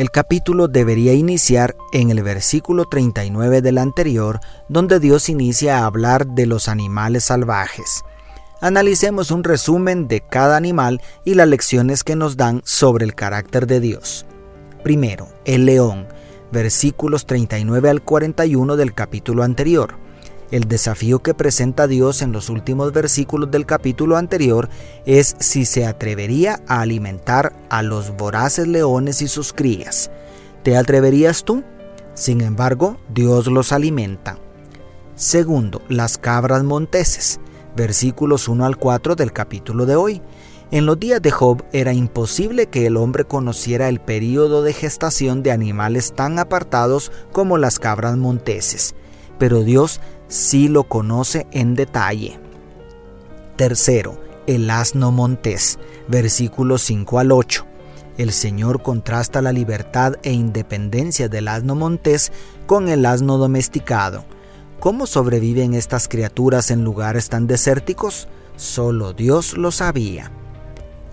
el capítulo debería iniciar en el versículo 39 del anterior, donde Dios inicia a hablar de los animales salvajes. Analicemos un resumen de cada animal y las lecciones que nos dan sobre el carácter de Dios. Primero, el león, versículos 39 al 41 del capítulo anterior. El desafío que presenta Dios en los últimos versículos del capítulo anterior es si se atrevería a alimentar a los voraces leones y sus crías. ¿Te atreverías tú? Sin embargo, Dios los alimenta. Segundo, las cabras monteses, versículos 1 al 4 del capítulo de hoy. En los días de Job era imposible que el hombre conociera el período de gestación de animales tan apartados como las cabras monteses, pero Dios sí lo conoce en detalle. Tercero, el asno montés, versículos 5 al 8. El Señor contrasta la libertad e independencia del asno montés con el asno domesticado. ¿Cómo sobreviven estas criaturas en lugares tan desérticos? Solo Dios lo sabía.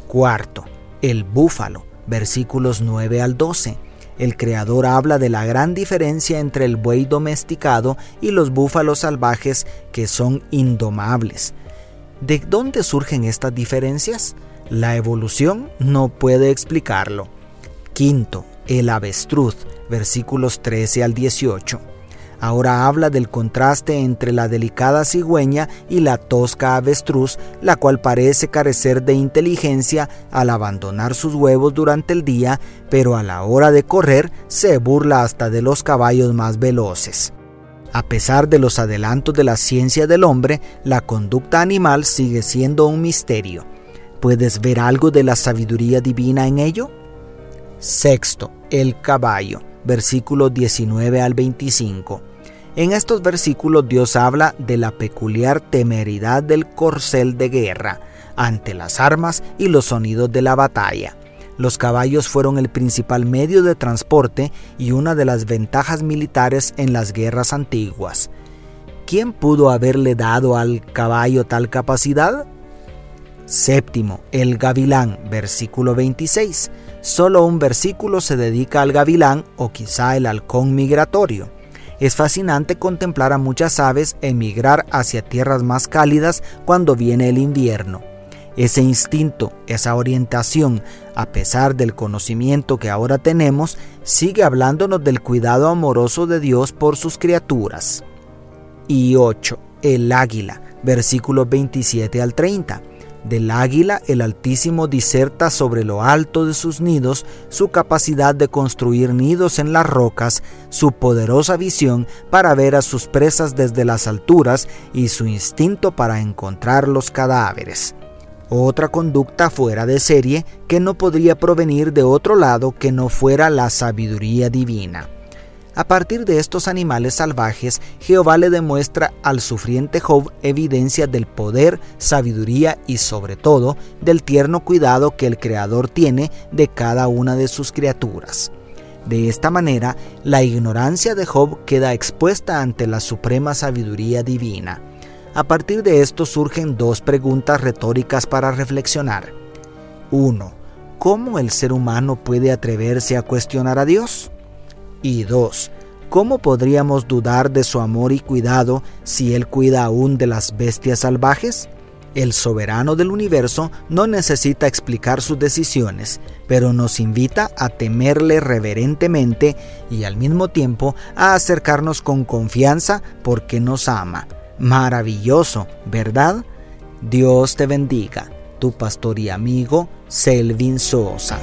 Cuarto, el búfalo, versículos 9 al 12. El creador habla de la gran diferencia entre el buey domesticado y los búfalos salvajes que son indomables. ¿De dónde surgen estas diferencias? La evolución no puede explicarlo. Quinto, el avestruz, versículos 13 al 18. Ahora habla del contraste entre la delicada cigüeña y la tosca avestruz, la cual parece carecer de inteligencia al abandonar sus huevos durante el día, pero a la hora de correr se burla hasta de los caballos más veloces. A pesar de los adelantos de la ciencia del hombre, la conducta animal sigue siendo un misterio. ¿Puedes ver algo de la sabiduría divina en ello? Sexto, el caballo, versículos 19 al 25. En estos versículos Dios habla de la peculiar temeridad del corcel de guerra ante las armas y los sonidos de la batalla. Los caballos fueron el principal medio de transporte y una de las ventajas militares en las guerras antiguas. ¿Quién pudo haberle dado al caballo tal capacidad? Séptimo, el gavilán, versículo 26. Solo un versículo se dedica al gavilán o quizá el halcón migratorio. Es fascinante contemplar a muchas aves emigrar hacia tierras más cálidas cuando viene el invierno. Ese instinto, esa orientación, a pesar del conocimiento que ahora tenemos, sigue hablándonos del cuidado amoroso de Dios por sus criaturas. Y 8. El águila, versículos 27 al 30. Del águila el Altísimo diserta sobre lo alto de sus nidos, su capacidad de construir nidos en las rocas, su poderosa visión para ver a sus presas desde las alturas y su instinto para encontrar los cadáveres. Otra conducta fuera de serie que no podría provenir de otro lado que no fuera la sabiduría divina. A partir de estos animales salvajes, Jehová le demuestra al sufriente Job evidencia del poder, sabiduría y sobre todo del tierno cuidado que el Creador tiene de cada una de sus criaturas. De esta manera, la ignorancia de Job queda expuesta ante la suprema sabiduría divina. A partir de esto surgen dos preguntas retóricas para reflexionar. 1. ¿Cómo el ser humano puede atreverse a cuestionar a Dios? Y dos, ¿cómo podríamos dudar de su amor y cuidado si Él cuida aún de las bestias salvajes? El soberano del universo no necesita explicar sus decisiones, pero nos invita a temerle reverentemente y al mismo tiempo a acercarnos con confianza porque nos ama. Maravilloso, ¿verdad? Dios te bendiga, tu pastor y amigo Selvin Sosa.